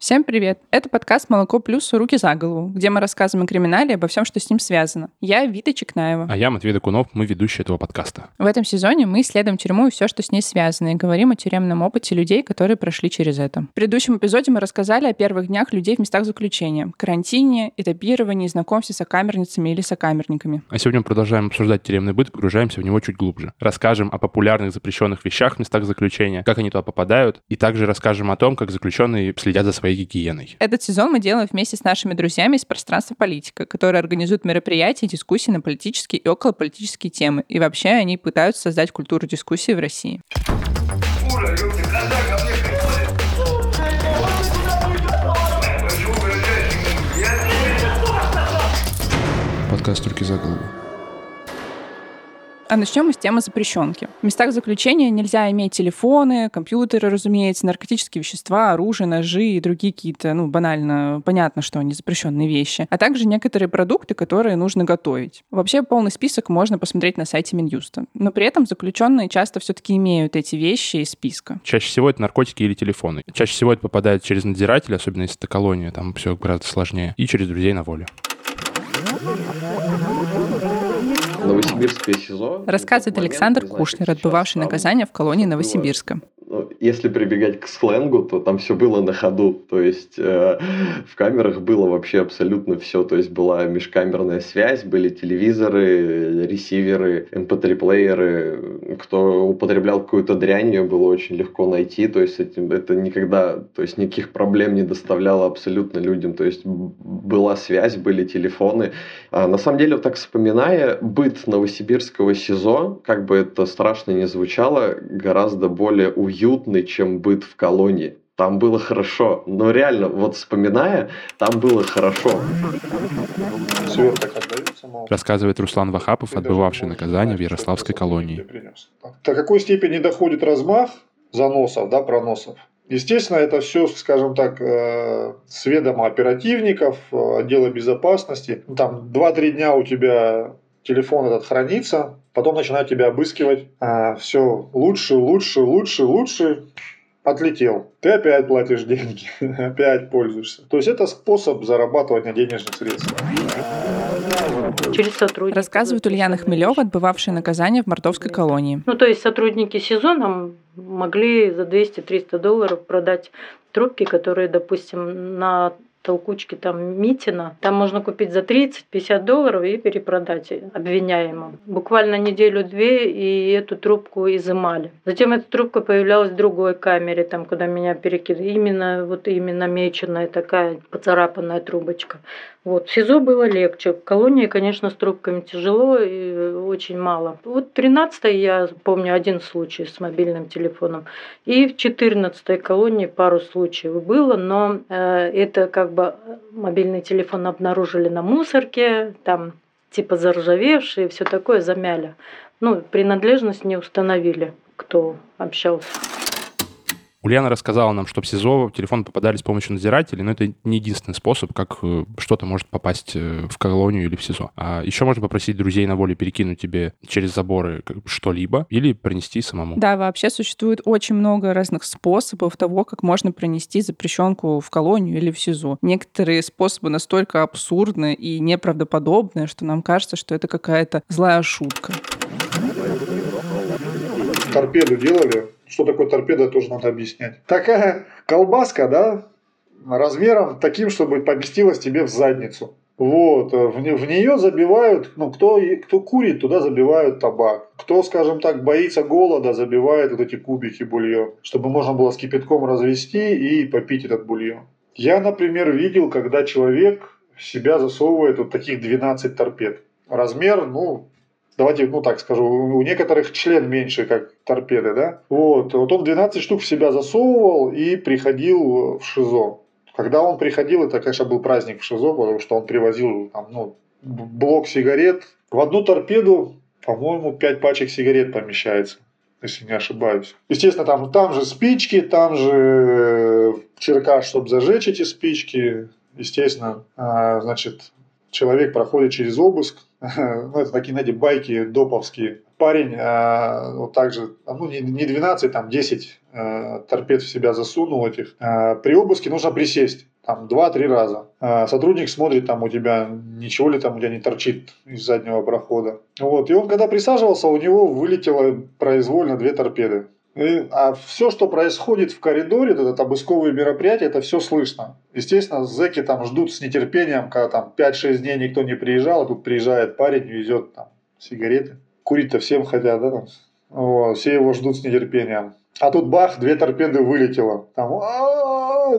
Всем привет! Это подкаст «Молоко плюс. Руки за голову», где мы рассказываем о криминале и обо всем, что с ним связано. Я Вита Чекнаева. А я Матвей Докунов, мы ведущие этого подкаста. В этом сезоне мы исследуем тюрьму и все, что с ней связано, и говорим о тюремном опыте людей, которые прошли через это. В предыдущем эпизоде мы рассказали о первых днях людей в местах заключения, карантине, этапировании, знакомстве с сокамерницами или сокамерниками. А сегодня мы продолжаем обсуждать тюремный быт, погружаемся в него чуть глубже. Расскажем о популярных запрещенных вещах в местах заключения, как они туда попадают, и также расскажем о том, как заключенные следят за своей гигиеной. Этот сезон мы делаем вместе с нашими друзьями из пространства политика, которые организуют мероприятия и дискуссии на политические и околополитические темы. И вообще они пытаются создать культуру дискуссии в России. Подкаст «Руки за голову». А начнем мы с темы запрещенки. В местах заключения нельзя иметь телефоны, компьютеры, разумеется, наркотические вещества, оружие, ножи и другие какие-то, ну, банально, понятно, что они запрещенные вещи, а также некоторые продукты, которые нужно готовить. Вообще полный список можно посмотреть на сайте Минюста. Но при этом заключенные часто все-таки имеют эти вещи из списка. Чаще всего это наркотики или телефоны. Чаще всего это попадает через надзирателя, особенно если это колония, там все гораздо сложнее, и через друзей на воле. Новосибирское СИЗО. Рассказывает Александр Кушнер, отбывавший наказание в колонии Новосибирска если прибегать к сленгу, то там все было на ходу. То есть э, в камерах было вообще абсолютно все. То есть была межкамерная связь, были телевизоры, ресиверы, mp3-плееры. Кто употреблял какую-то дрянь, ее было очень легко найти. То есть этим, это никогда, то есть никаких проблем не доставляло абсолютно людям. То есть была связь, были телефоны. А на самом деле, вот так вспоминая, быт новосибирского СИЗО, как бы это страшно не звучало, гораздо более уютный уютный, чем быт в колонии. Там было хорошо. Но реально, вот вспоминая, там было хорошо. Рассказывает Руслан Вахапов, отбывавший наказание в Ярославской колонии. До какой степени доходит размах заносов, да, проносов? Естественно, это все, скажем так, э, с ведома оперативников, э, отдела безопасности. Там 2-3 дня у тебя телефон этот хранится, потом начинают тебя обыскивать, а, все лучше, лучше, лучше, лучше, отлетел. Ты опять платишь деньги, опять пользуешься. То есть это способ зарабатывания денежных средств. Через сотрудников. Рассказывает Ульяна Хмелева, отбывавшая наказание в мордовской колонии. Ну, то есть сотрудники СИЗО нам могли за 200-300 долларов продать трубки, которые, допустим, на толкучки там Митина. Там можно купить за 30-50 долларов и перепродать обвиняемым. Буквально неделю-две и эту трубку изымали. Затем эта трубка появлялась в другой камере, там, куда меня перекинули. Именно, вот именно меченая такая поцарапанная трубочка. Вот. В СИЗО было легче. Колонии, конечно, с трубками тяжело и очень мало. Вот 13 я помню один случай с мобильным телефоном. И в 14 колонии пару случаев было, но э, это как бы мобильный телефон обнаружили на мусорке, там типа заржавевший и все такое замяли. Ну, принадлежность не установили, кто общался. Ульяна рассказала нам, что в СИЗО телефоны попадали с помощью надзирателей, но это не единственный способ, как э, что-то может попасть э, в колонию или в СИЗО. А еще можно попросить друзей на воле перекинуть тебе через заборы что-либо или принести самому. Да, вообще существует очень много разных способов того, как можно принести запрещенку в колонию или в СИЗО. Некоторые способы настолько абсурдны и неправдоподобны, что нам кажется, что это какая-то злая шутка. Торпеду делали что такое торпеда, тоже надо объяснять. Такая колбаска, да, размером таким, чтобы поместилась тебе в задницу. Вот, в, в нее забивают, ну, кто, кто курит, туда забивают табак. Кто, скажем так, боится голода, забивает вот эти кубики бульон, чтобы можно было с кипятком развести и попить этот бульон. Я, например, видел, когда человек себя засовывает вот таких 12 торпед. Размер, ну, давайте, ну так скажу, у некоторых член меньше, как торпеды, да? Вот, вот он 12 штук в себя засовывал и приходил в ШИЗО. Когда он приходил, это, конечно, был праздник в ШИЗО, потому что он привозил там, ну, блок сигарет. В одну торпеду, по-моему, 5 пачек сигарет помещается если не ошибаюсь. Естественно, там, там же спички, там же черкаш, чтобы зажечь эти спички. Естественно, а, значит, человек проходит через обыск, ну, это такие, знаете, байки доповские. Парень э, вот так же, ну, не, не 12, там 10 э, торпед в себя засунул этих. Э, при обыске нужно присесть там два-три раза. Э, сотрудник смотрит, там у тебя ничего ли там у тебя не торчит из заднего прохода. Вот. И он, когда присаживался, у него вылетело произвольно две торпеды. А все, что происходит в коридоре, это обысковые мероприятия, это все слышно. Естественно, зэки там ждут с нетерпением, когда там 5-6 дней никто не приезжал, а тут приезжает парень, везет там сигареты. Курить-то всем хотят, да? Вот, все его ждут с нетерпением. А тут бах, две торпеды вылетело. Там,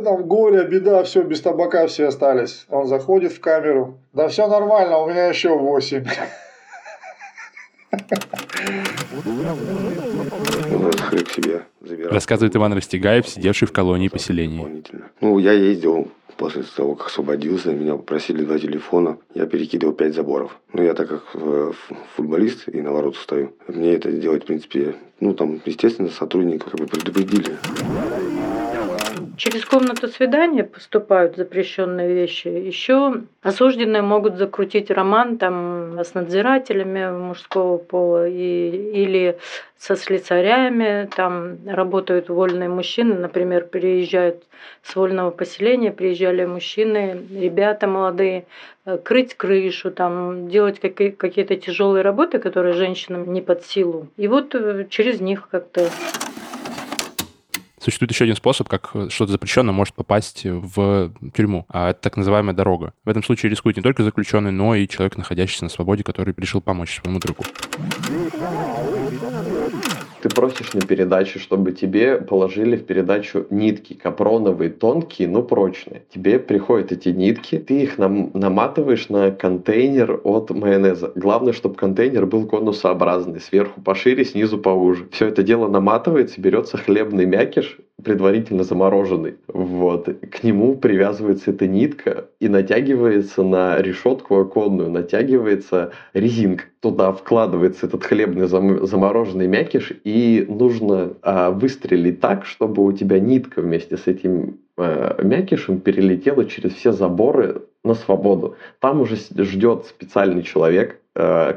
там горе, беда, все, без табака все остались. Он заходит в камеру. Да все нормально, у меня еще восемь. Рассказывает Иван Растегаев, сидевший в колонии поселения. Ну, я ездил после того, как освободился, меня попросили два телефона, я перекидывал пять заборов. Ну, я так как э, футболист и на воротах стою, мне это делать, в принципе, ну, там, естественно, сотрудников как бы предупредили. Через комнату свидания поступают запрещенные вещи. Еще осужденные могут закрутить роман там с надзирателями мужского пола и, или со слесарями. Там работают вольные мужчины, например, приезжают с вольного поселения, приезжали мужчины, ребята молодые, э, крыть крышу, там, делать какие-то тяжелые работы, которые женщинам не под силу. И вот э, через них как-то Существует еще один способ, как что-то запрещенное может попасть в тюрьму, а это так называемая дорога. В этом случае рискует не только заключенный, но и человек, находящийся на свободе, который решил помочь своему другу. Ты просишь на передачу, чтобы тебе положили в передачу нитки капроновые, тонкие, но прочные. Тебе приходят эти нитки, ты их нам, наматываешь на контейнер от майонеза. Главное, чтобы контейнер был конусообразный, сверху пошире, снизу поуже. Все это дело наматывается, берется хлебный мякиш, предварительно замороженный. Вот. К нему привязывается эта нитка и натягивается на решетку оконную, натягивается резинка. Туда вкладывается этот хлебный зам- замороженный мякиш, и нужно а, выстрелить так, чтобы у тебя нитка вместе с этим а, мякишем перелетела через все заборы на свободу. Там уже ждет специальный человек,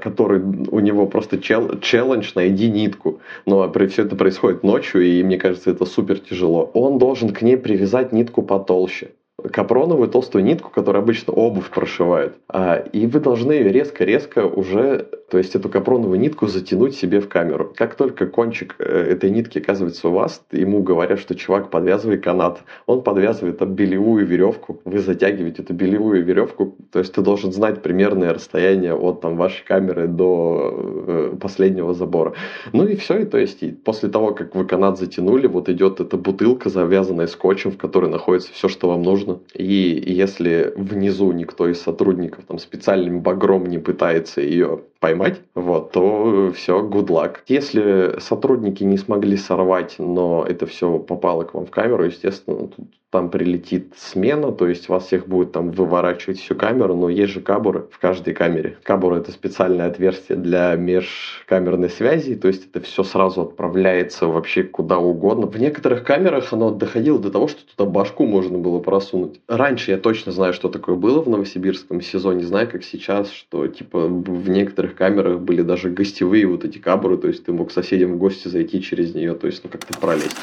который у него просто чел, челлендж «найди нитку». Но при, все это происходит ночью, и мне кажется, это супер тяжело. Он должен к ней привязать нитку потолще капроновую толстую нитку, которая обычно обувь прошивает. А, и вы должны ее резко-резко уже, то есть эту капроновую нитку затянуть себе в камеру. Как только кончик э, этой нитки оказывается у вас, ему говорят, что чувак, подвязывай канат. Он подвязывает там белевую веревку, вы затягиваете эту белевую веревку, то есть ты должен знать примерное расстояние от там вашей камеры до э, последнего забора. Ну и все, и то есть и после того, как вы канат затянули, вот идет эта бутылка, завязанная скотчем, в которой находится все, что вам нужно, и если внизу никто из сотрудников там специальным багром не пытается ее поймать, вот, то все, good luck. Если сотрудники не смогли сорвать, но это все попало к вам в камеру, естественно, тут там прилетит смена, то есть вас всех будет там выворачивать всю камеру, но есть же кабуры в каждой камере. Кабура это специальное отверстие для межкамерной связи, то есть это все сразу отправляется вообще куда угодно. В некоторых камерах оно доходило до того, что туда башку можно было просунуть. Раньше я точно знаю, что такое было в новосибирском сезоне, знаю, как сейчас, что типа в некоторых камерах были даже гостевые вот эти кабуры, то есть ты мог соседям в гости зайти через нее, то есть ну как-то пролезть.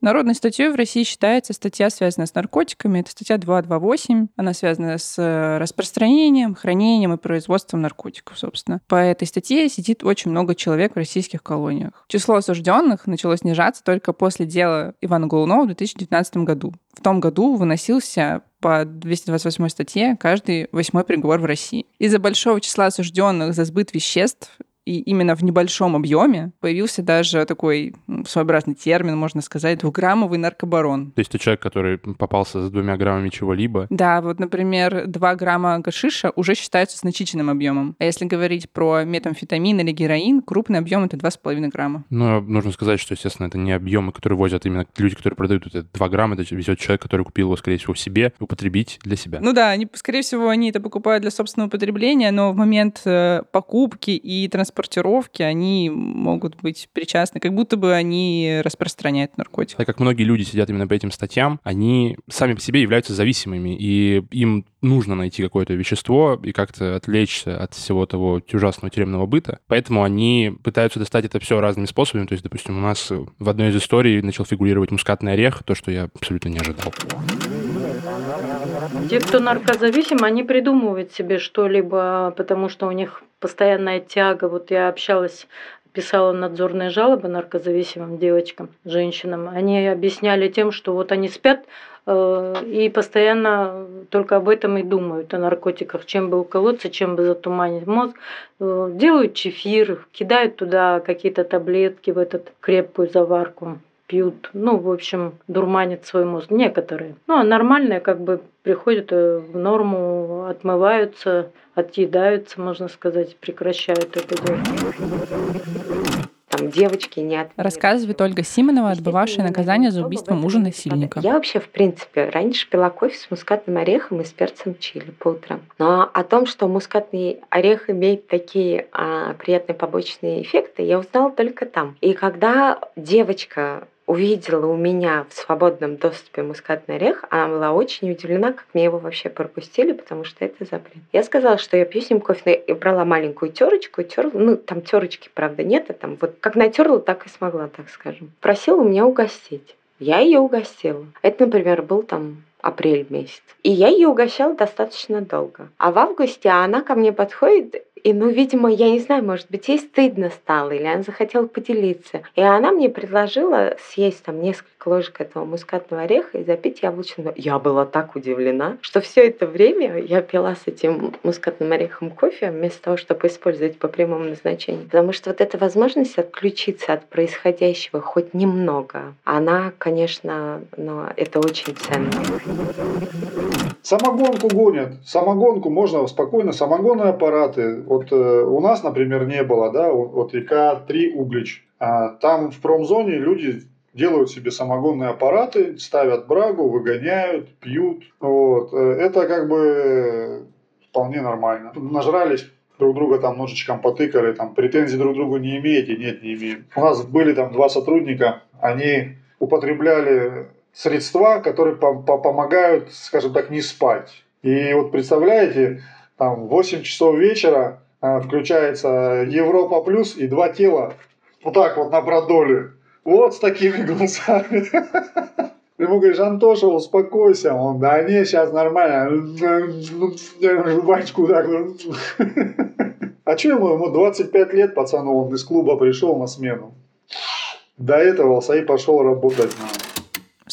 Народной статьей в России считается статья, связанная с наркотиками. Это статья 228. Она связана с э, распространением, хранением и производством наркотиков, собственно. По этой статье сидит очень много человек в российских колониях. Число осужденных начало снижаться только после дела Ивана Голунова в 2019 году. В том году выносился по 228 статье каждый восьмой приговор в России. Из-за большого числа осужденных за сбыт веществ и именно в небольшом объеме появился даже такой своеобразный термин, можно сказать, двухграммовый наркобарон. То есть это человек, который попался с двумя граммами чего-либо? Да, вот, например, 2 грамма гашиша уже считаются значительным объемом. А если говорить про метамфетамин или героин, крупный объем это 2,5 грамма. Ну, нужно сказать, что, естественно, это не объемы, которые возят именно люди, которые продают это 2 грамма, это везет человек, который купил его, скорее всего, себе, употребить для себя. Ну да, они, скорее всего, они это покупают для собственного потребления, но в момент э, покупки и транспорта транспортировке они могут быть причастны, как будто бы они распространяют наркотик. Так как многие люди сидят именно по этим статьям, они сами по себе являются зависимыми, и им нужно найти какое-то вещество и как-то отвлечься от всего того ужасного тюремного быта. Поэтому они пытаются достать это все разными способами. То есть, допустим, у нас в одной из историй начал фигурировать мускатный орех, то, что я абсолютно не ожидал. Те, кто наркозависим, они придумывают себе что-либо, потому что у них постоянная тяга. Вот я общалась писала надзорные жалобы наркозависимым девочкам, женщинам. Они объясняли тем, что вот они спят э, и постоянно только об этом и думают, о наркотиках, чем бы уколоться, чем бы затуманить мозг. Э, делают чефир, кидают туда какие-то таблетки в этот крепкую заварку пьют, ну, в общем, дурманят свой мозг. Некоторые. Ну, а нормальные как бы приходят э, в норму, отмываются, отъедаются, можно сказать, прекращают это делать там девочки не от... Рассказывает Ольга Симонова, отбывавшая наказание за убийство мужа насильника. Я вообще, в принципе, раньше пила кофе с мускатным орехом и с перцем чили по утрам. Но о том, что мускатный орех имеет такие а, приятные побочные эффекты, я узнала только там. И когда девочка увидела у меня в свободном доступе мускатный орех, она была очень удивлена, как мне его вообще пропустили, потому что это запрет. Я сказала, что я пью с ним кофе, и брала маленькую терочку, терла, ну, там терочки, правда, нет, а там вот как натерла, так и смогла, так скажем. Просила у меня угостить. Я ее угостила. Это, например, был там апрель месяц. И я ее угощала достаточно долго. А в августе она ко мне подходит и, ну, видимо, я не знаю, может быть, ей стыдно стало, или она захотела поделиться. И она мне предложила съесть там несколько ложек этого мускатного ореха и запить яблочным. Я была так удивлена, что все это время я пила с этим мускатным орехом кофе, вместо того, чтобы использовать по прямому назначению. Потому что вот эта возможность отключиться от происходящего хоть немного, она, конечно, но это очень ценно. Самогонку гонят. Самогонку можно спокойно, самогонные аппараты. Вот э, у нас, например, не было, да, вот ИК-3 Углич. А там в промзоне люди делают себе самогонные аппараты, ставят брагу, выгоняют, пьют. Вот. Э, это как бы вполне нормально. Нажрались, друг друга там ножичком потыкали, там претензий друг другу не имеете, нет, не имеем. У нас были там два сотрудника, они употребляли средства, которые по по помогают, скажем так, не спать. И вот представляете, там в 8 часов вечера э, включается Европа плюс и два тела вот так вот на продоле. Вот с такими. Ты ему говоришь, Антоша, успокойся. Он, да не, сейчас нормально. Жвачку так. А что ему? Ему 25 лет, пацану, он из клуба пришел на смену. До этого Саи пошел работать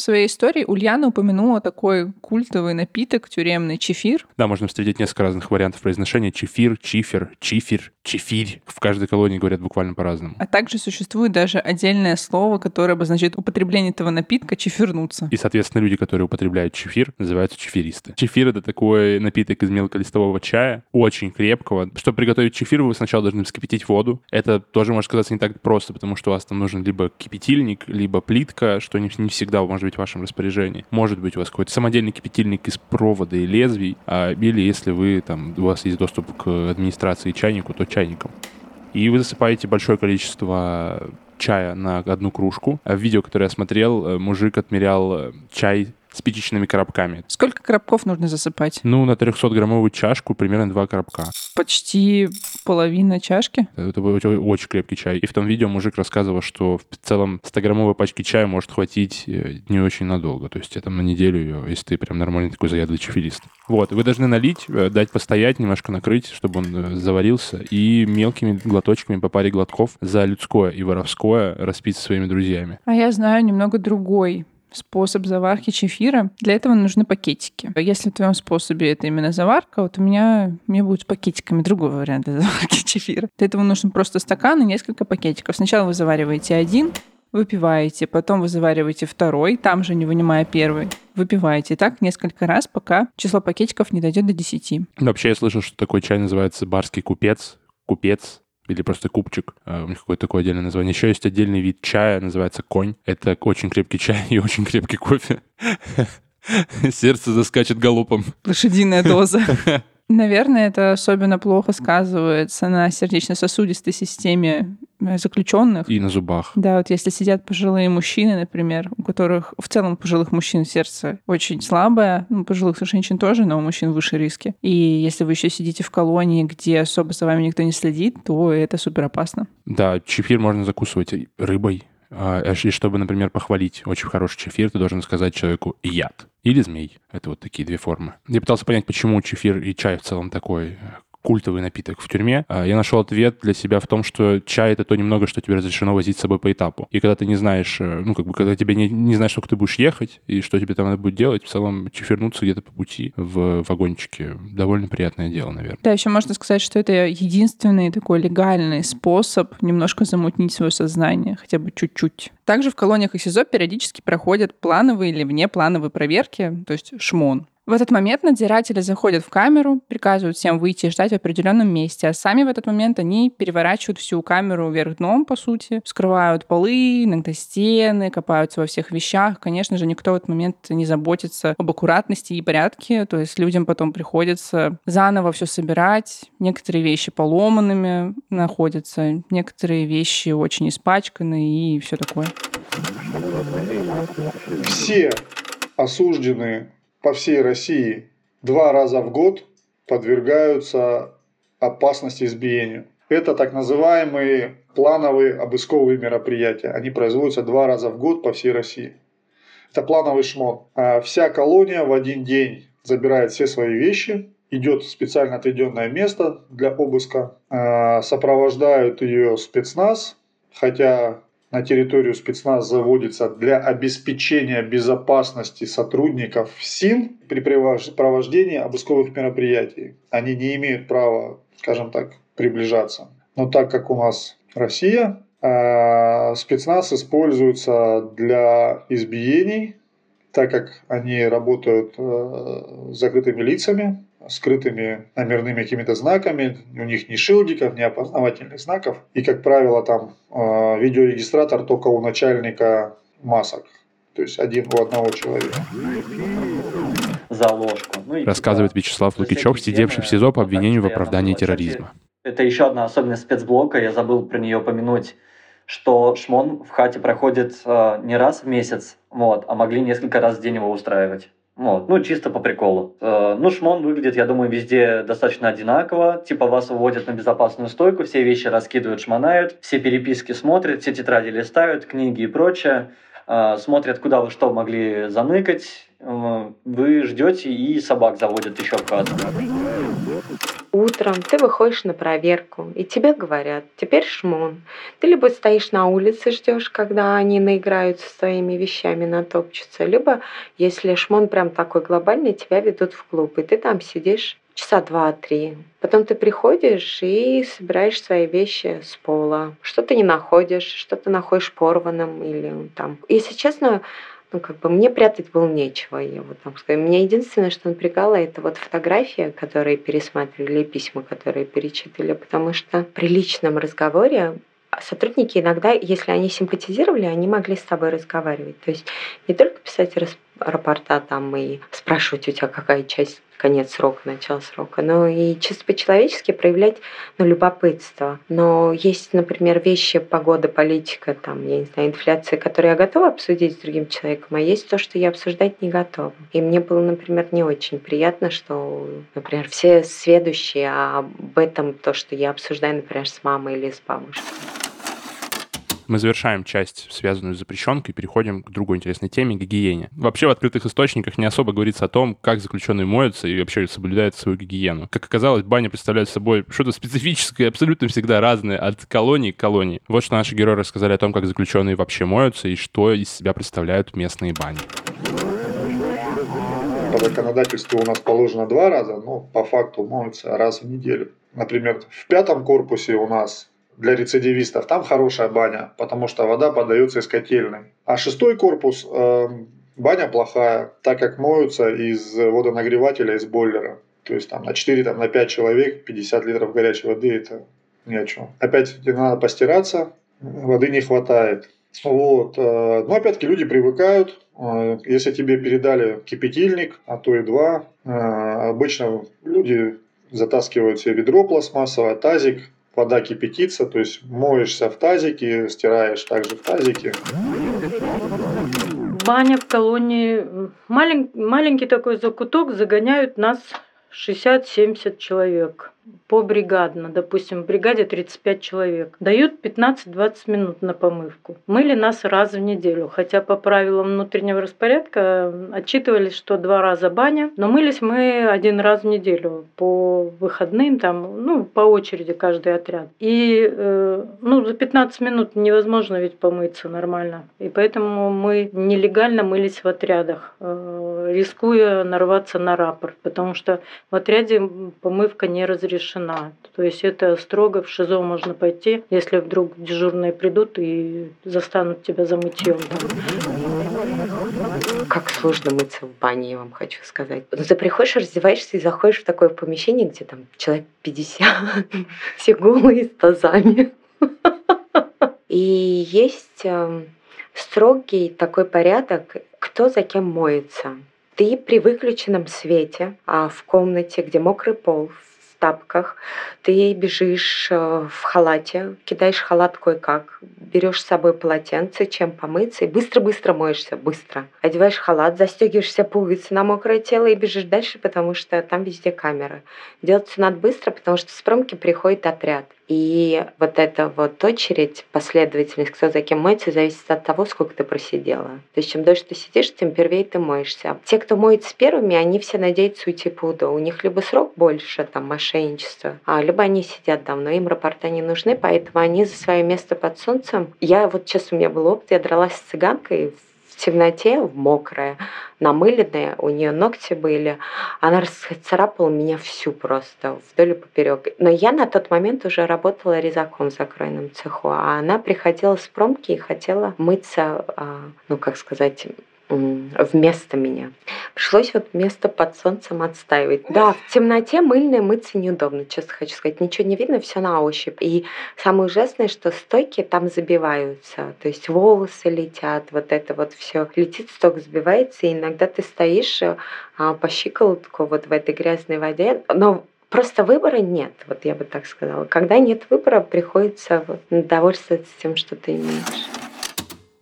своей истории Ульяна упомянула такой культовый напиток, тюремный чефир. Да, можно встретить несколько разных вариантов произношения. Чефир, чифер, чифер, чефирь. В каждой колонии говорят буквально по-разному. А также существует даже отдельное слово, которое обозначает употребление этого напитка чефирнуться. И, соответственно, люди, которые употребляют чефир, называются чефиристы. Чефир — это такой напиток из мелколистового чая, очень крепкого. Чтобы приготовить чефир, вы сначала должны вскипятить воду. Это тоже может казаться не так просто, потому что у вас там нужен либо кипятильник, либо плитка, что не, не всегда может может быть в вашем распоряжении. Может быть у вас какой-то самодельный кипятильник из провода и лезвий, а, или если вы там, у вас есть доступ к администрации чайнику, то чайником. И вы засыпаете большое количество чая на одну кружку. А в видео, которое я смотрел, э, мужик отмерял э, чай спичечными коробками. Сколько коробков нужно засыпать? Ну, на 300-граммовую чашку примерно два коробка. Почти половина чашки? Это очень, очень крепкий чай. И в том видео мужик рассказывал, что в целом 100-граммовой пачки чая может хватить э, не очень надолго. То есть это на неделю ее, если ты прям нормальный такой заядлый чефилист. Вот, вы должны налить, э, дать постоять, немножко накрыть, чтобы он э, заварился, и мелкими глоточками по паре глотков за людское и воровское распить со своими друзьями. А я знаю немного другой способ заварки чефира. Для этого нужны пакетики. Если в твоем способе это именно заварка, вот у меня мне будет с пакетиками другой вариант заварки чефира. Для этого нужен просто стакан и несколько пакетиков. Сначала вы завариваете один, выпиваете, потом вы завариваете второй, там же не вынимая первый, выпиваете. И так несколько раз, пока число пакетиков не дойдет до 10. Вообще я слышал, что такой чай называется барский купец. Купец или просто купчик. А, у них какое-то такое отдельное название. Еще есть отдельный вид чая, называется конь. Это очень крепкий чай и очень крепкий кофе. Сердце заскачет галопом. Лошадиная доза. Наверное, это особенно плохо сказывается на сердечно-сосудистой системе э, заключенных. И на зубах. Да, вот если сидят пожилые мужчины, например, у которых в целом пожилых мужчин сердце очень слабое, ну, пожилых женщин тоже, но у мужчин выше риски. И если вы еще сидите в колонии, где особо за вами никто не следит, то это супер опасно. Да, чефир можно закусывать рыбой, и чтобы, например, похвалить очень хороший чефир, ты должен сказать человеку «яд» или «змей». Это вот такие две формы. Я пытался понять, почему чефир и чай в целом такой культовый напиток в тюрьме, а, я нашел ответ для себя в том, что чай — это то немного, что тебе разрешено возить с собой по этапу. И когда ты не знаешь, э, ну, как бы, когда тебе не, не знаешь, сколько ты будешь ехать и что тебе там надо будет делать, в целом чефернуться где-то по пути в вагончике довольно приятное дело, наверное. Да, еще можно сказать, что это единственный такой легальный способ немножко замутнить свое сознание, хотя бы чуть-чуть. Также в колониях и СИЗО периодически проходят плановые или внеплановые проверки, то есть шмон. В этот момент надзиратели заходят в камеру, приказывают всем выйти и ждать в определенном месте, а сами в этот момент они переворачивают всю камеру вверх дном, по сути, вскрывают полы, иногда стены, копаются во всех вещах. Конечно же, никто в этот момент не заботится об аккуратности и порядке, то есть людям потом приходится заново все собирать. Некоторые вещи поломанными находятся, некоторые вещи очень испачканы и все такое. Все осужденные по всей России два раза в год подвергаются опасности избиению. Это так называемые плановые обысковые мероприятия. Они производятся два раза в год по всей России. Это плановый шмон. А вся колония в один день забирает все свои вещи, идет в специально отведенное место для обыска, а, сопровождают ее спецназ, хотя на территорию спецназ заводится для обеспечения безопасности сотрудников СИН при провождении обысковых мероприятий. Они не имеют права, скажем так, приближаться. Но так как у нас Россия, а, спецназ используется для избиений, так как они работают э, закрытыми лицами, скрытыми номерными какими-то знаками, у них ни шилдиков, ни опознавательных знаков. И, как правило, там э, видеорегистратор только у начальника масок. То есть один у одного человека. За ложку. Ну, и, Рассказывает типа, Вячеслав Лукичев, сидевший в СИЗО по обвинению в оправдании терроризма. Это еще одна особенность спецблока, я забыл про нее упомянуть что шмон в хате проходит э, не раз в месяц, вот, а могли несколько раз в день его устраивать. Вот, ну, чисто по приколу. Э, ну, шмон выглядит, я думаю, везде достаточно одинаково. Типа вас выводят на безопасную стойку, все вещи раскидывают, шмонают, все переписки смотрят, все тетради листают, книги и прочее. Э, смотрят, куда вы что могли заныкать. Э, вы ждете и собак заводят еще в хату. Утром ты выходишь на проверку, и тебе говорят, теперь шмон. Ты либо стоишь на улице, ждешь, когда они наиграются своими вещами, натопчутся, либо, если шмон прям такой глобальный, тебя ведут в клуб, и ты там сидишь часа два-три. Потом ты приходишь и собираешь свои вещи с пола. Что-то не находишь, что-то находишь порванным или там. Если честно, ну, как бы мне прятать было нечего, я вот так скажу. Меня единственное, что напрягало, это вот фотографии, которые пересматривали, письма, которые перечитали, потому что при личном разговоре сотрудники иногда, если они симпатизировали, они могли с тобой разговаривать. То есть не только писать рапорта там и спрашивать у тебя, какая часть конец срока, начало срока, но и чисто по-человечески проявлять ну, любопытство. Но есть, например, вещи, погода, политика, там, я не знаю, инфляция, которые я готова обсудить с другим человеком, а есть то, что я обсуждать не готова. И мне было, например, не очень приятно, что, например, все сведущие об этом, то, что я обсуждаю, например, с мамой или с бабушкой. Мы завершаем часть, связанную с запрещенкой, и переходим к другой интересной теме — гигиене. Вообще в открытых источниках не особо говорится о том, как заключенные моются и вообще соблюдают свою гигиену. Как оказалось, баня представляет собой что-то специфическое, абсолютно всегда разное от колонии к колонии. Вот что наши герои рассказали о том, как заключенные вообще моются и что из себя представляют местные бани. По законодательству у нас положено два раза, но по факту моются раз в неделю. Например, в пятом корпусе у нас для рецидивистов, там хорошая баня, потому что вода подается из котельной. А шестой корпус, э, баня плохая, так как моются из водонагревателя, из бойлера. То есть там на 4, там, на 5 человек 50 литров горячей воды это ни о чем. Опять надо постираться, воды не хватает. Вот. Э, но опять-таки люди привыкают. Э, если тебе передали кипятильник, а то и два, э, обычно люди затаскивают себе ведро пластмассовое, тазик, вода кипятится, то есть моешься в тазике, стираешь также в тазике. Баня в колонии, малень, маленький такой закуток, загоняют нас 60-70 человек побригадно. Допустим, в бригаде 35 человек. Дают 15-20 минут на помывку. Мыли нас раз в неделю. Хотя по правилам внутреннего распорядка отчитывались, что два раза баня. Но мылись мы один раз в неделю. По выходным, там, ну, по очереди каждый отряд. И э, ну, за 15 минут невозможно ведь помыться нормально. И поэтому мы нелегально мылись в отрядах, э, рискуя нарваться на рапорт. Потому что в отряде помывка не разрешена разрешена. То есть это строго в ШИЗО можно пойти, если вдруг дежурные придут и застанут тебя за мытьем. Как сложно мыться в бане, я вам хочу сказать. Ну, ты приходишь, раздеваешься и заходишь в такое помещение, где там человек 50, все голые с тазами. И есть эм, строгий такой порядок, кто за кем моется. Ты при выключенном свете а в комнате, где мокрый пол, тапках, ты бежишь э, в халате, кидаешь халат кое-как, берешь с собой полотенце, чем помыться, и быстро-быстро моешься, быстро. Одеваешь халат, застегиваешься пуговицы на мокрое тело и бежишь дальше, потому что там везде камеры. Делать все надо быстро, потому что с промки приходит отряд. И вот эта вот очередь, последовательность, кто за кем моется, зависит от того, сколько ты просидела. То есть чем дольше ты сидишь, тем первее ты моешься. Те, кто моется первыми, они все надеются уйти по УДО. У них либо срок больше, там, мошенничество, а, либо они сидят давно, им рапорта не нужны, поэтому они за свое место под солнцем. Я вот сейчас у меня был опыт, я дралась с цыганкой в темноте, в мокрая, намыленная, у нее ногти были. Она расцарапала меня всю просто, вдоль и поперек. Но я на тот момент уже работала резаком в закройном цеху, а она приходила с промки и хотела мыться, а, ну, как сказать, вместо меня. Пришлось вот место под солнцем отстаивать. Да, в темноте мыльной мыться неудобно, честно хочу сказать. Ничего не видно, все на ощупь. И самое ужасное, что стойки там забиваются. То есть волосы летят, вот это вот все летит, сток сбивается. И иногда ты стоишь а, по щиколотку вот в этой грязной воде. Но Просто выбора нет, вот я бы так сказала. Когда нет выбора, приходится вот довольствоваться тем, что ты имеешь.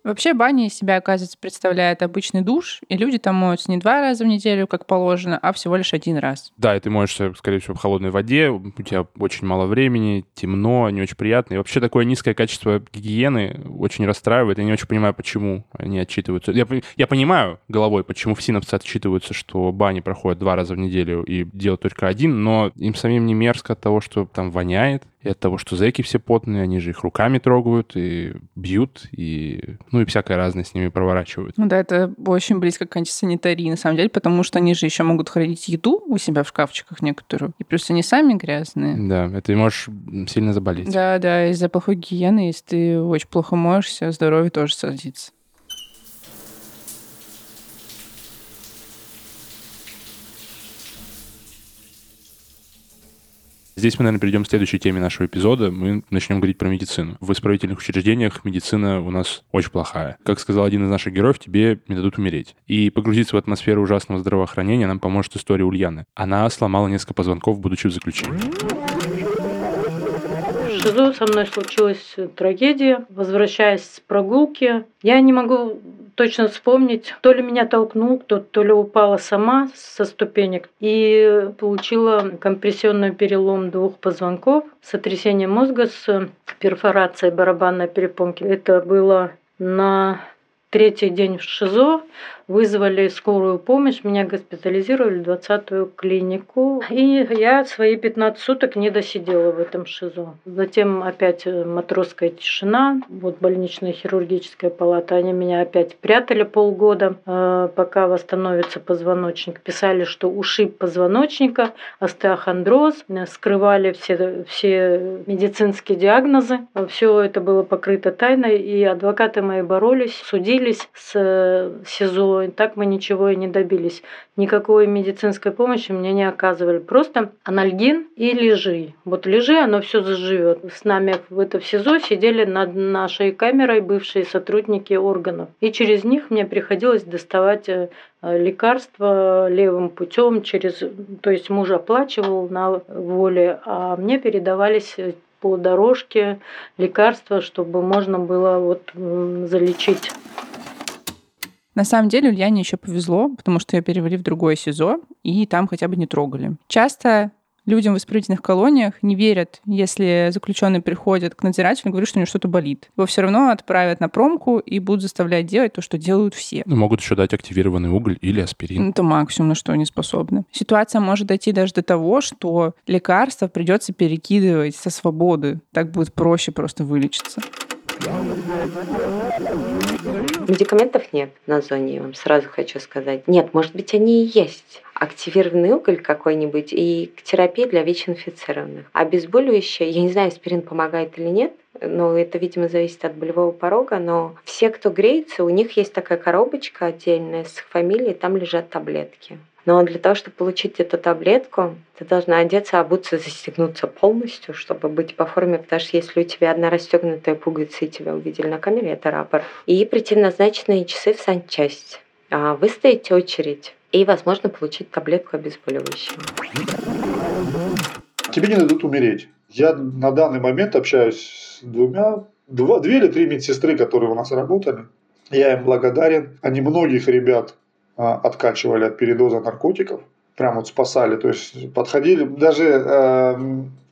Вообще баня из себя, оказывается, представляет обычный душ, и люди там моются не два раза в неделю, как положено, а всего лишь один раз. Да, и ты моешься, скорее всего, в холодной воде, у тебя очень мало времени, темно, не очень приятно. И вообще такое низкое качество гигиены очень расстраивает. Я не очень понимаю, почему они отчитываются. Я, я понимаю головой, почему в синапсе отчитываются, что бани проходят два раза в неделю и делают только один, но им самим не мерзко от того, что там воняет, и от того, что зэки все потные, они же их руками трогают и бьют, и, ну и всякое разное с ними проворачивают. Ну да, это очень близко к антисанитарии, на самом деле, потому что они же еще могут хранить еду у себя в шкафчиках некоторую, и плюс они сами грязные. Да, это ты можешь сильно заболеть. Да, да, из-за плохой гигиены, если ты очень плохо моешься, здоровье тоже садится. Здесь мы, наверное, перейдем к следующей теме нашего эпизода. Мы начнем говорить про медицину. В исправительных учреждениях медицина у нас очень плохая. Как сказал один из наших героев, тебе не дадут умереть. И погрузиться в атмосферу ужасного здравоохранения нам поможет история Ульяны. Она сломала несколько позвонков, будучи в заключении. В ШИЗО со мной случилась трагедия. Возвращаясь с прогулки, я не могу точно вспомнить, то ли меня толкнул кто то ли упала сама со ступенек и получила компрессионный перелом двух позвонков, сотрясение мозга с перфорацией барабанной перепонки. Это было на третий день в ШИЗО вызвали скорую помощь, меня госпитализировали в 20-ю клинику. И я свои 15 суток не досидела в этом ШИЗО. Затем опять э, матросская тишина, вот больничная хирургическая палата. Они меня опять прятали полгода, э, пока восстановится позвоночник. Писали, что ушиб позвоночника, остеохондроз, скрывали все, все медицинские диагнозы. Все это было покрыто тайной, и адвокаты мои боролись, судились с СИЗО и так мы ничего и не добились. Никакой медицинской помощи мне не оказывали. Просто анальгин и лежи. Вот лежи, оно все заживет. С нами в это в СИЗО сидели над нашей камерой бывшие сотрудники органов. И через них мне приходилось доставать э, лекарства левым путем через, то есть муж оплачивал на воле, а мне передавались по дорожке лекарства, чтобы можно было вот залечить. На самом деле Ульяне еще повезло, потому что ее перевели в другое СИЗО, и там хотя бы не трогали. Часто людям в исправительных колониях не верят, если заключенный приходит к надзирателю и говорит, что у него что-то болит. Его все равно отправят на промку и будут заставлять делать то, что делают все. Ну, могут еще дать активированный уголь или аспирин. Это максимум, на что они способны. Ситуация может дойти даже до того, что лекарства придется перекидывать со свободы. Так будет проще просто вылечиться. Медикаментов нет на зоне, я вам сразу хочу сказать. Нет, может быть, они и есть. Активированный уголь какой-нибудь и терапия для ВИЧ-инфицированных. Обезболивающее, я не знаю, аспирин помогает или нет, но это, видимо, зависит от болевого порога, но все, кто греется, у них есть такая коробочка отдельная с фамилией, там лежат таблетки. Но для того, чтобы получить эту таблетку, ты должна одеться, обуться, застегнуться полностью, чтобы быть по форме, потому что если у тебя одна расстегнутая пуговица и тебя увидели на камере, это рапорт. И прийти в назначенные часы в санчасть. А выстоять очередь и, возможно, получить таблетку обезболивающего. Тебе не дадут умереть. Я на данный момент общаюсь с двумя, два, две или три медсестры, которые у нас работали. Я им благодарен. Они многих ребят откачивали от передоза наркотиков, прям вот спасали, то есть подходили, даже э,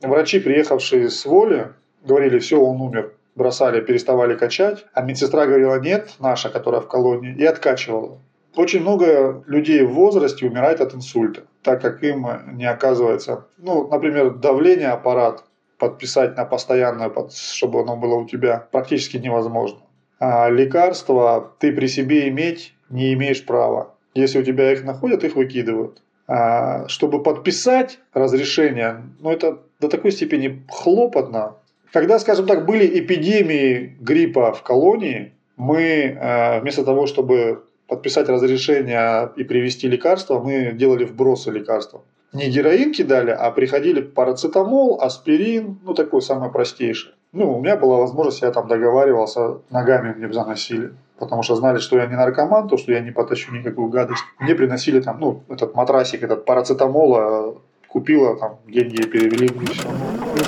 врачи, приехавшие с воли, говорили, все, он умер, бросали, переставали качать, а медсестра говорила, нет, наша, которая в колонии, и откачивала. Очень много людей в возрасте умирает от инсульта, так как им не оказывается, ну, например, давление аппарат подписать на постоянное, чтобы оно было у тебя, практически невозможно. А лекарства ты при себе иметь не имеешь права. Если у тебя их находят, их выкидывают. А чтобы подписать разрешение, ну это до такой степени хлопотно. Когда, скажем так, были эпидемии гриппа в колонии, мы э, вместо того, чтобы подписать разрешение и привести лекарства, мы делали вбросы лекарства. Не героин кидали, а приходили парацетамол, аспирин, ну такой самый простейший. Ну, у меня была возможность, я там договаривался, ногами мне заносили потому что знали, что я не наркоман, то, что я не потащу никакую гадость. Мне приносили там, ну, этот матрасик, этот парацетамола, купила, там, деньги перевели, и все.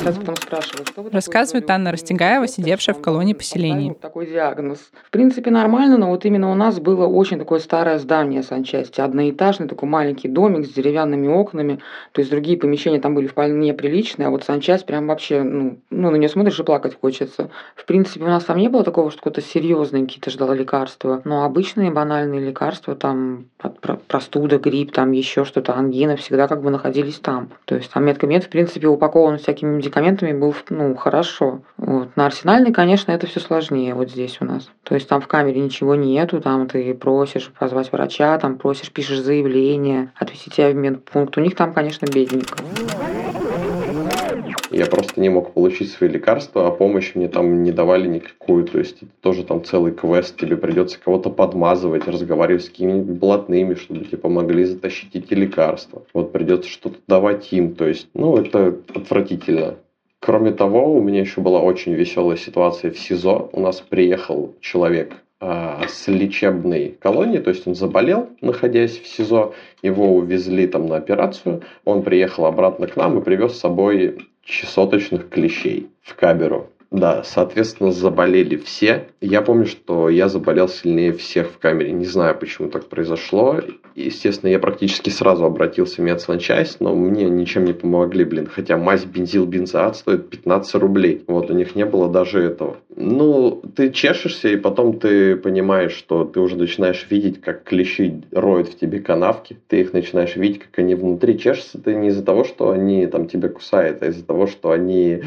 сразу потом спрашивают, что вы Рассказывает Анна Растегаева, сидевшая в колонии поселений. Такой диагноз. В принципе, нормально, но вот именно у нас было очень такое старое здание санчасти, одноэтажный такой маленький домик с деревянными окнами, то есть другие помещения там были вполне приличные, а вот санчасть прям вообще, ну, ну на нее смотришь и плакать хочется. В принципе, у нас там не было такого, что какое-то серьезное какие-то ждало лекарства, но обычные банальные лекарства, там простуда, грипп, там еще что-то, ангина, всегда как бы находились там там. То есть там медкабинет, в принципе, упакован всякими медикаментами, был, ну, хорошо. Вот. На арсенальной, конечно, это все сложнее вот здесь у нас. То есть там в камере ничего нету, там ты просишь позвать врача, там просишь, пишешь заявление, отвезти тебя в медпункт. У них там, конечно, бедненько. Я просто не мог получить свои лекарства, а помощь мне там не давали никакую. То есть это тоже там целый квест. Тебе придется кого-то подмазывать, разговаривать с какими-нибудь блатными, чтобы тебе помогли затащить эти лекарства. Вот придется что-то давать им. То есть, ну, это отвратительно. Кроме того, у меня еще была очень веселая ситуация в СИЗО. У нас приехал человек а, с лечебной колонии, то есть он заболел, находясь в СИЗО, его увезли там на операцию, он приехал обратно к нам и привез с собой чесоточных клещей в камеру. Да, соответственно, заболели все. Я помню, что я заболел сильнее всех в камере. Не знаю, почему так произошло. Естественно, я практически сразу обратился в медсанчасть, но мне ничем не помогли, блин. Хотя мазь бензил бензоат стоит 15 рублей. Вот, у них не было даже этого. Ну, ты чешешься, и потом ты понимаешь, что ты уже начинаешь видеть, как клещи роют в тебе канавки. Ты их начинаешь видеть, как они внутри чешутся. Ты не из-за того, что они там тебя кусают, а из-за того, что они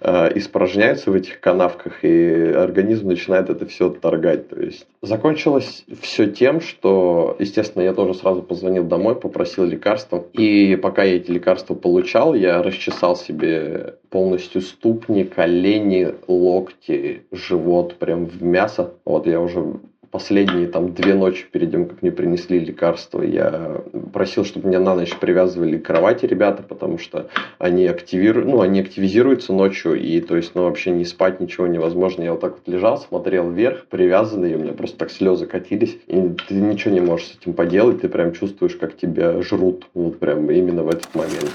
э, испражняются в этих канавках, и организм начинает это все торгать. То есть закончилось все тем, что, естественно, я тоже сразу позвонил домой, попросил лекарства. И пока я эти лекарства получал, я расчесал себе полностью ступни, колени, локти, живот прям в мясо. Вот я уже последние там две ночи перед тем, как мне принесли лекарства, я просил, чтобы меня на ночь привязывали к кровати ребята, потому что они активируют, ну, они активизируются ночью, и то есть, ну, вообще не спать ничего невозможно. Я вот так вот лежал, смотрел вверх, привязанный, и у меня просто так слезы катились, и ты ничего не можешь с этим поделать, ты прям чувствуешь, как тебя жрут, вот прям именно в этот момент.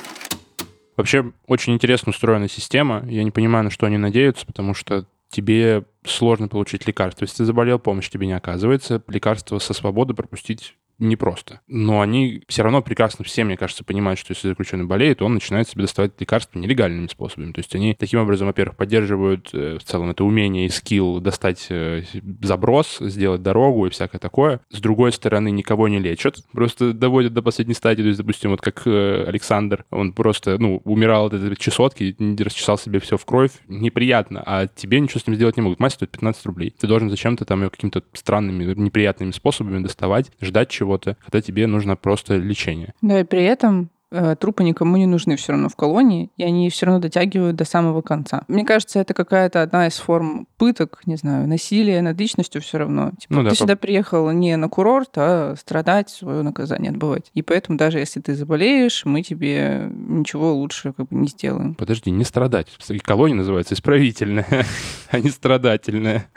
Вообще, очень интересно устроена система. Я не понимаю, на что они надеются, потому что тебе сложно получить лекарство. Если ты заболел, помощь тебе не оказывается. Лекарство со свободы пропустить непросто. Но они все равно прекрасно все, мне кажется, понимают, что если заключенный болеет, он начинает себе доставать лекарства нелегальными способами. То есть они таким образом, во-первых, поддерживают э, в целом это умение и скилл достать э, заброс, сделать дорогу и всякое такое. С другой стороны, никого не лечат, просто доводят до последней стадии. То есть, допустим, вот как э, Александр, он просто, ну, умирал от этой чесотки, расчесал себе все в кровь. Неприятно, а тебе ничего с ним сделать не могут. Мазь стоит 15 рублей. Ты должен зачем-то там ее какими-то странными, неприятными способами доставать, ждать чего чего-то, когда тебе нужно просто лечение. Да, и при этом э, трупы никому не нужны все равно в колонии, и они все равно дотягивают до самого конца. Мне кажется, это какая-то одна из форм пыток, не знаю, насилия над личностью все равно. Типа, ну, да, ты по... сюда приехал не на курорт, а страдать, свое наказание отбывать. И поэтому даже если ты заболеешь, мы тебе ничего лучше как бы не сделаем. Подожди, не страдать. Колония называется исправительная, а не страдательная.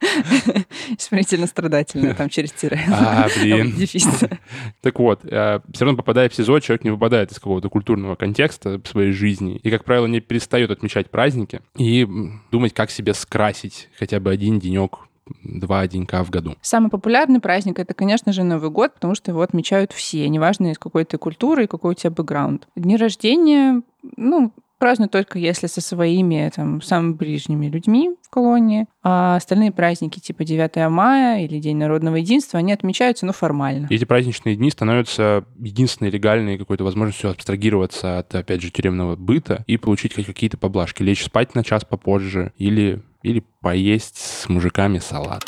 Исправительно-страдательное, там через тире. А, блин. Так вот, э, все равно попадая в СИЗО, человек не выпадает из какого-то культурного контекста своей жизни и, как правило, не перестает отмечать праздники и думать, как себе скрасить хотя бы один денек два денька в году. Самый популярный праздник это, конечно же, Новый год, потому что его отмечают все, неважно из какой ты культуры и какой у тебя бэкграунд. Дни рождения, ну, празднуют только если со своими там, самыми ближними людьми в колонии, а остальные праздники типа 9 мая или День народного единства, они отмечаются, ну, формально. И эти праздничные дни становятся единственной легальной какой-то возможностью абстрагироваться от, опять же, тюремного быта и получить какие-то поблажки, лечь спать на час попозже или, или поесть с мужиками салат.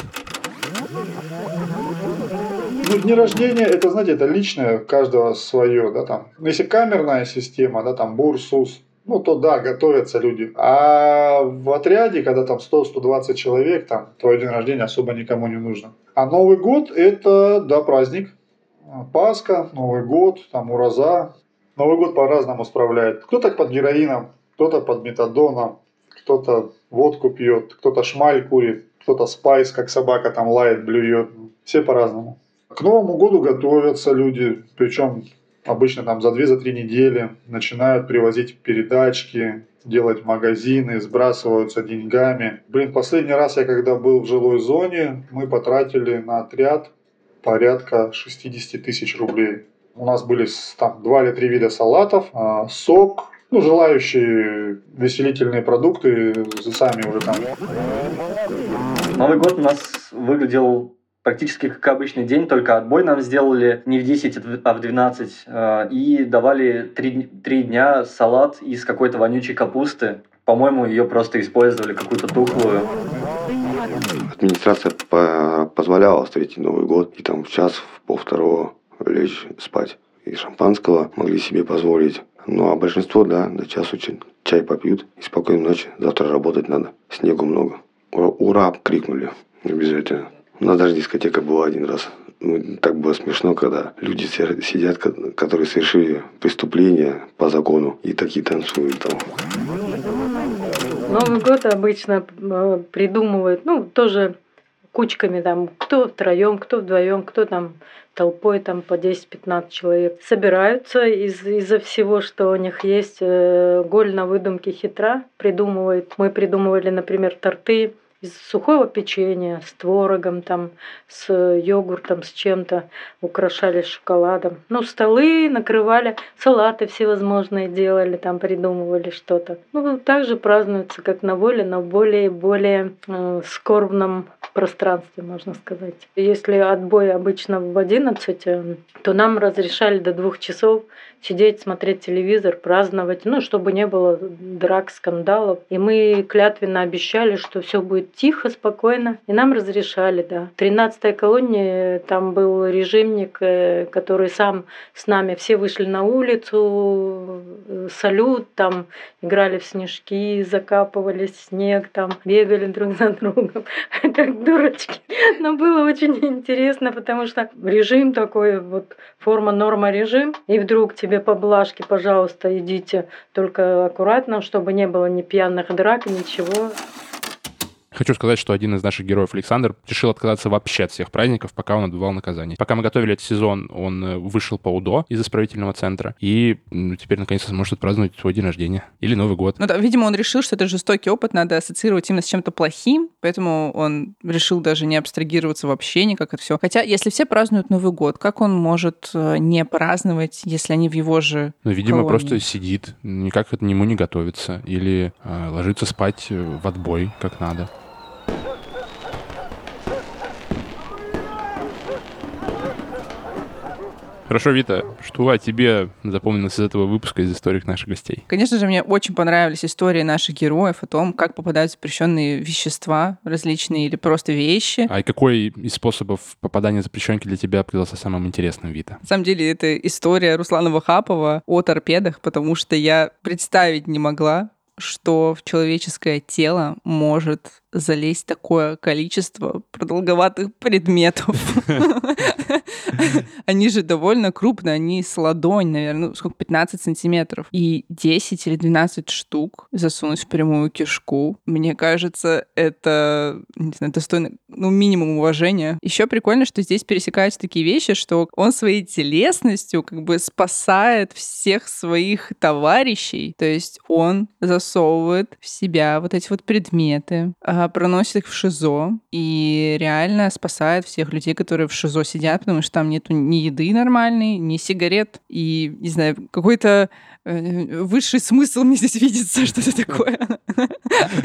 Ну, дни рождения, это, знаете, это личное, каждого свое, да, там. Если камерная система, да, там, БУР, СУС, ну, то да, готовятся люди. А в отряде, когда там 100-120 человек, там твой день рождения особо никому не нужно. А Новый год – это, да, праздник. Пасха, Новый год, там Ураза. Новый год по-разному справляет. Кто-то под героином, кто-то под метадоном, кто-то водку пьет, кто-то шмаль курит, кто-то спайс, как собака там лает, блюет. Все по-разному. К Новому году готовятся люди, причем обычно там за 2-3 недели начинают привозить передачки, делать магазины, сбрасываются деньгами. Блин, последний раз я когда был в жилой зоне, мы потратили на отряд порядка 60 тысяч рублей. У нас были там два или три вида салатов, а, сок, ну, желающие веселительные продукты сами уже там. Новый год у нас выглядел практически как обычный день, только отбой нам сделали не в 10, а в 12. Э, и давали 3, 3 дня салат из какой-то вонючей капусты. По-моему, ее просто использовали, какую-то тухлую. Администрация позволяла встретить Новый год и там в час, в полвторого лечь спать. И шампанского могли себе позволить. Ну а большинство, да, до часу чай попьют и спокойной ночи. Завтра работать надо. Снегу много. Ура крикнули обязательно. У нас даже дискотека была один раз. Ну, так было смешно, когда люди сидят, которые совершили преступление по закону, и такие танцуют там. Новый год обычно э, придумывают, ну, тоже кучками там, кто втроем, кто вдвоем, кто там толпой там по 10-15 человек. Собираются из- из-за всего, что у них есть. Э, голь на выдумке хитра придумывает. Мы придумывали, например, торты из сухого печенья с творогом, там, с йогуртом, с чем-то, украшали шоколадом. Ну, столы накрывали, салаты всевозможные делали, там придумывали что-то. Ну, также празднуется, как на воле, но более-более э, скорбном пространстве, можно сказать. Если отбой обычно в 11, э, то нам разрешали до двух часов сидеть, смотреть телевизор, праздновать, ну, чтобы не было драк, скандалов. И мы клятвенно обещали, что все будет тихо, спокойно. И нам разрешали, да. В 13-й колонии там был режимник, э, который сам с нами. Все вышли на улицу, э, салют, там играли в снежки, закапывались в снег, там бегали друг за другом, как дурочки. Но было очень интересно, потому что режим такой, вот форма, норма, режим. И вдруг тебе поблажки, пожалуйста, идите только аккуратно, чтобы не было ни пьяных драк, ничего. Хочу сказать, что один из наших героев, Александр, решил отказаться вообще от всех праздников, пока он отбывал наказание. Пока мы готовили этот сезон, он э, вышел по УДО из исправительного центра и ну, теперь наконец-то сможет отпраздновать свой день рождения или Новый год. Ну да, видимо, он решил, что это жестокий опыт надо ассоциировать именно с чем-то плохим, поэтому он решил даже не абстрагироваться вообще никак от всего. Хотя, если все празднуют Новый год, как он может э, не праздновать, если они в его же Ну, видимо, колонии? просто сидит, никак к нему не готовится или э, ложится спать э, в отбой, как надо. Хорошо, Вита, что о тебе запомнилось из этого выпуска, из историй наших гостей? Конечно же, мне очень понравились истории наших героев о том, как попадают запрещенные вещества различные или просто вещи. А какой из способов попадания запрещенки для тебя показался самым интересным, Вита? На самом деле, это история Руслана Вахапова о торпедах, потому что я представить не могла, что в человеческое тело может залезть такое количество продолговатых предметов. Они же довольно крупные, они с ладонь, наверное, ну, сколько, 15 сантиметров. И 10 или 12 штук засунуть в прямую кишку, мне кажется, это, не знаю, достойно, ну, минимум уважения. Еще прикольно, что здесь пересекаются такие вещи, что он своей телесностью как бы спасает всех своих товарищей. То есть он засовывает в себя вот эти вот предметы, а, проносит их в ШИЗО и реально спасает всех людей, которые в ШИЗО сидят, потому что там нету ни еды нормальной, ни сигарет. И, не знаю, какой-то э, высший смысл мне здесь видится, что это такое.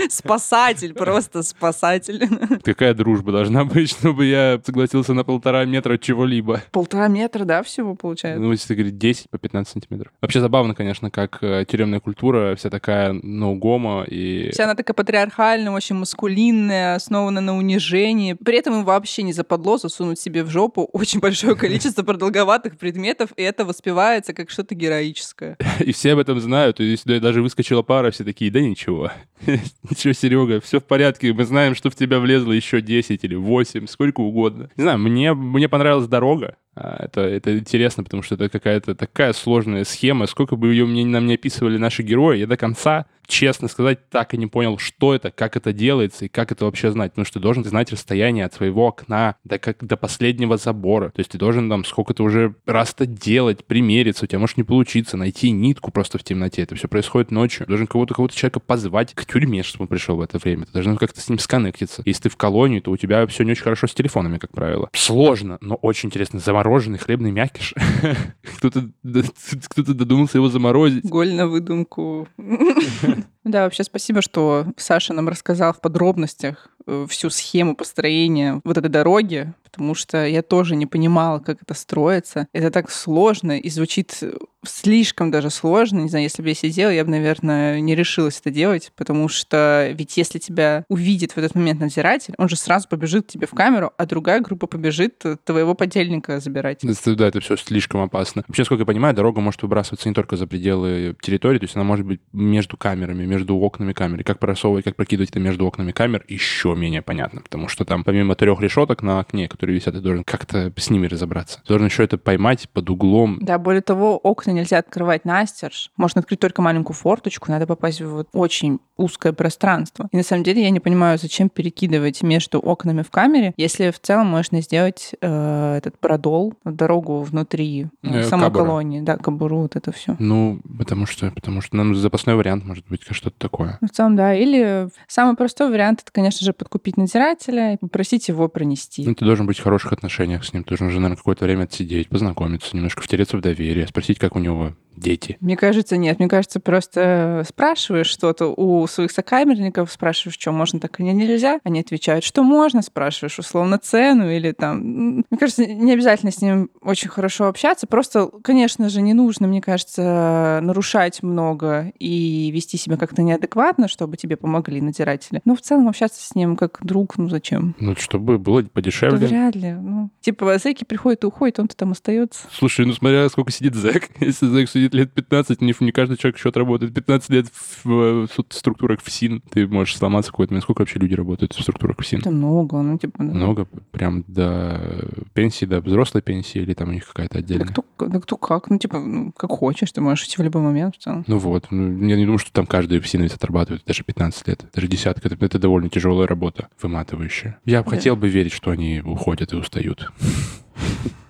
Спасатель, просто спасатель. Какая дружба должна быть, чтобы я согласился на полтора метра чего-либо? Полтора метра, да, всего получается? Ну, если говорить 10 по 15 сантиметров. Вообще забавно, конечно, как э, тюремная культура вся такая ноу-гома и... Вся она такая патриархальная, очень маскулинная, основана на унижении. При этом им вообще не западло засунуть себе в жопу очень большое количество продолговатых предметов, и это воспевается как что-то героическое. И все об этом знают. И если даже выскочила пара, все такие, да ничего. Ничего, Серега, все в порядке. Мы знаем, что в тебя влезло еще 10 или 8, сколько угодно. Не знаю, мне, мне понравилась дорога. А, Это, это интересно, потому что это какая-то такая сложная схема. Сколько бы ее мне, нам не описывали наши герои, я до конца, честно сказать, так и не понял, что это, как это делается и как это вообще знать. Потому что ты должен знать расстояние от своего окна до, как, до последнего забора. То есть ты должен там сколько-то уже раз-то делать, примериться. У тебя может не получиться, найти нитку просто в темноте. Это все происходит ночью. Ты должен кого-то, кого-то человека позвать к тюрьме, чтобы он пришел в это время. Ты должен как-то с ним сконнектиться. Если ты в колонии, то у тебя все не очень хорошо с телефонами, как правило. Сложно, но очень интересно. Замороженный хлебный мякиш. Кто-то кто-то додумался его заморозить. Голь на выдумку. Да, вообще спасибо, что Саша нам рассказал в подробностях э, всю схему построения вот этой дороги, потому что я тоже не понимала, как это строится. Это так сложно и звучит слишком даже сложно. Не знаю, если бы я сидела, я бы, наверное, не решилась это делать, потому что ведь если тебя увидит в этот момент надзиратель, он же сразу побежит к тебе в камеру, а другая группа побежит твоего подельника забирать. Это- Да, это все слишком опасно. Вообще, сколько я понимаю, дорога может выбрасываться не только за пределы территории, то есть она может быть между камерами, между окнами камер. И как просовывать, как прокидывать это между окнами камер, еще менее понятно, потому что там помимо трех решеток на окне, которые висят, ты должен как-то с ними разобраться. Ты должен еще это поймать под углом. Да, более того, окна нельзя открывать настежь. Можно открыть только маленькую форточку, надо попасть в вот очень узкое пространство. И на самом деле я не понимаю, зачем перекидывать между окнами в камере, если в целом можно сделать э, этот продол, дорогу внутри э, Э, самой кабура. колонии, да, кабуру, вот это все. Ну, потому что, потому что нам запасной вариант может быть что-то такое. В целом, да. Или самый простой вариант это, конечно же, подкупить надзирателя и попросить его пронести. Ну, ты должен быть в хороших отношениях с ним. Ты должен уже, наверное, какое-то время отсидеть, познакомиться, немножко втереться в доверие, спросить, как у него дети. Мне кажется, нет. Мне кажется, просто спрашиваешь что-то у своих сокамерников, спрашиваешь, что можно, так и нельзя. Они отвечают, что можно, спрашиваешь условно цену или там... Мне кажется, не обязательно с ним очень хорошо общаться. Просто, конечно же, не нужно, мне кажется, нарушать много и вести себя как-то неадекватно, чтобы тебе помогли надзиратели. Но в целом общаться с ним как друг, ну зачем? Ну, чтобы было подешевле. Да вряд ли. Ну, типа, зэки приходят и уходят, он-то там остается. Слушай, ну смотря сколько сидит зэк. Если зэк сидит лет 15, не, не каждый человек еще отработает 15 лет в, в, в структурах ФСИН. Ты можешь сломаться какой-то момент. Сколько вообще люди работают в структурах ФСИН? Это много, ну типа... Да. Много? Прям до пенсии, до взрослой пенсии или там у них какая-то отдельная? Да кто, да кто как? Ну типа, ну, как хочешь, ты можешь идти в любой момент в целом. Ну вот. Ну, я не думаю, что там каждый ФСИНовец отрабатывает даже 15 лет. Даже десятка. Это, это довольно тяжелая работа, выматывающая. Я бы Да. хотел бы верить, что они уходят и устают.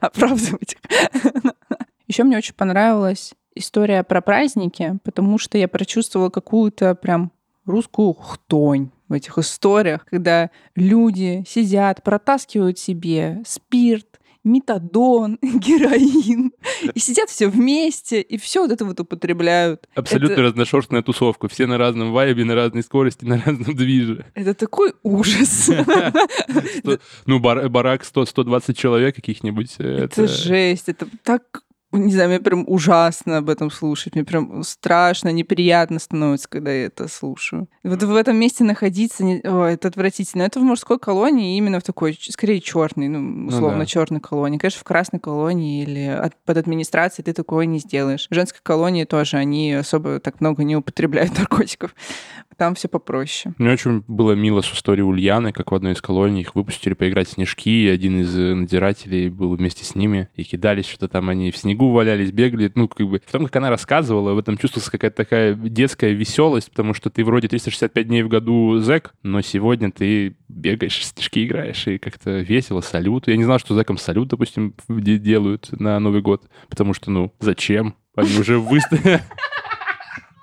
оправдывать. Еще мне очень понравилась история про праздники, потому что я прочувствовала какую-то прям русскую хтонь в этих историях, когда люди сидят, протаскивают себе спирт, метадон, героин, и сидят все вместе, и все вот это вот употребляют. Абсолютно Это- разношерстная тусовка. Все на разном вайбе, на разной скорости, на разном движе. Это такой ужас. Ну, бар- барак 100-120 человек каких-нибудь. э, Это жесть, это так, не знаю, мне прям ужасно об этом слушать, мне прям страшно, неприятно становится, когда я это слушаю. И вот в этом месте находиться, не- ой, это отвратительно. Это в мужской колонии, именно в такой, скорее, черной, ну, условно, да. черной колонии. Конечно, в красной колонии или от- под администрацией ты такое не сделаешь. В женской колонии тоже они особо так много не употребляют наркотиков. Там все попроще. Мне очень было мило с историей Ульяны, как в одной из колоний их выпустили поиграть в снежки, и один из э, надзирателей был вместе с ними, и кидались, что-то там они в снегу валялись, бегали. Ну, как бы, в том, как она рассказывала, в этом чувствовалась какая-то такая детская веселость, потому что ты вроде 365 дней в году зэк, но сегодня ты бегаешь, снежки играешь, и как-то весело, салют. Я не знал, что зэкам салют, допустим, де- делают на Новый год, потому что, ну, зачем? Они уже выставили...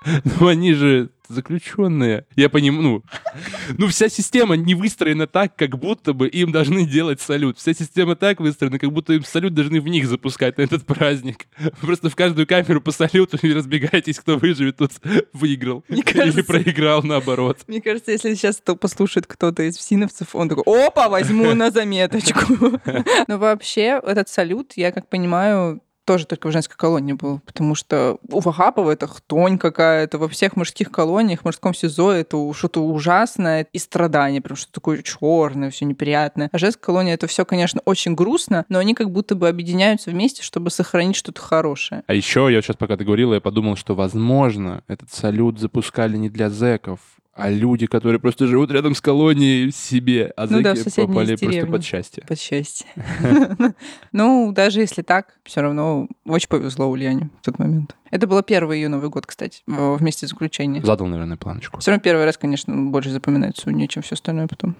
Ну, они же заключенные. Я понимаю, ну, ну, вся система не выстроена так, как будто бы им должны делать салют. Вся система так выстроена, как будто им салют должны в них запускать на этот праздник. Просто в каждую камеру по салюту и разбегаетесь, кто выживет, тот выиграл. Мне Или кажется- проиграл, наоборот. Мне кажется, если сейчас это послушает кто-то из всиновцев, он такой, опа, возьму на заметочку. Но вообще этот салют, я как понимаю, тоже только в женской колонии был, потому что у Вагапова это хтонь какая-то, во всех мужских колониях, в мужском СИЗО это что-то ужасное и страдание, прям что-то такое черное, все неприятное. А женская колония это все, конечно, очень грустно, но они как будто бы объединяются вместе, чтобы сохранить что-то хорошее. А еще, я сейчас пока ты говорила, я подумал, что, возможно, этот салют запускали не для зэков, а люди, которые просто живут рядом с колонией себе, а Ну да, попали просто под счастье. Под счастье. Ну, даже если так, все равно очень повезло Ульяне в тот момент. Это было первый ее Новый год, кстати, в- вместе заключения. Задал, наверное, планочку. Все равно первый раз, конечно, больше запоминается у нее, чем все остальное потом.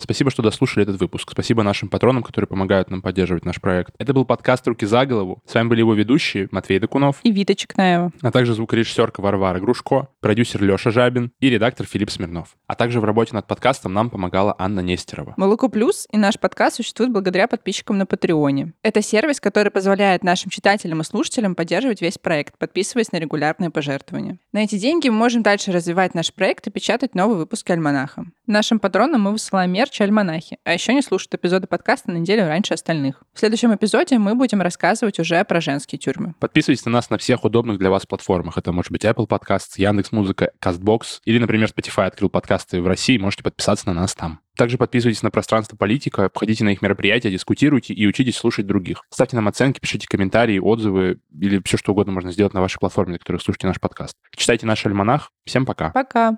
Спасибо, что дослушали этот выпуск. Спасибо нашим патронам, которые помогают нам поддерживать наш проект. Это был подкаст «Руки за голову». С вами были его ведущие Матвей Докунов, И Вита Чекнаева. а также звукорежиссерка Варвара Грушко, продюсер Леша Жабин и редактор Филипп Смирнов. А также в работе над подкастом нам помогала Анна Нестерова. Молоко Плюс и наш подкаст существует благодаря подписчикам на Патреоне. Это сервис, который позволяет нашим читателям и слушателям поддерживать весь проект, подписываясь на регулярные пожертвования. На эти деньги мы можем дальше развивать наш проект и печатать новые выпуски Альманаха. Нашим патронам мы высылаем мерч Альманахи, а еще не слушают эпизоды подкаста на неделю раньше остальных. В следующем эпизоде мы будем рассказывать уже про женские тюрьмы. Подписывайтесь на нас на всех удобных для вас платформах. Это может быть Apple Podcasts, Яндекс.Музыка, Castbox или, например, Spotify открыл подкасты в России, можете подписаться на нас там. Также подписывайтесь на пространство политика, ходите на их мероприятия, дискутируйте и учитесь слушать других. Ставьте нам оценки, пишите комментарии, отзывы или все что угодно можно сделать на вашей платформе, на которой слушаете наш подкаст. Читайте наш альманах. Всем пока. Пока!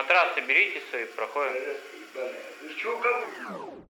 Матрасы берите свои, проходим.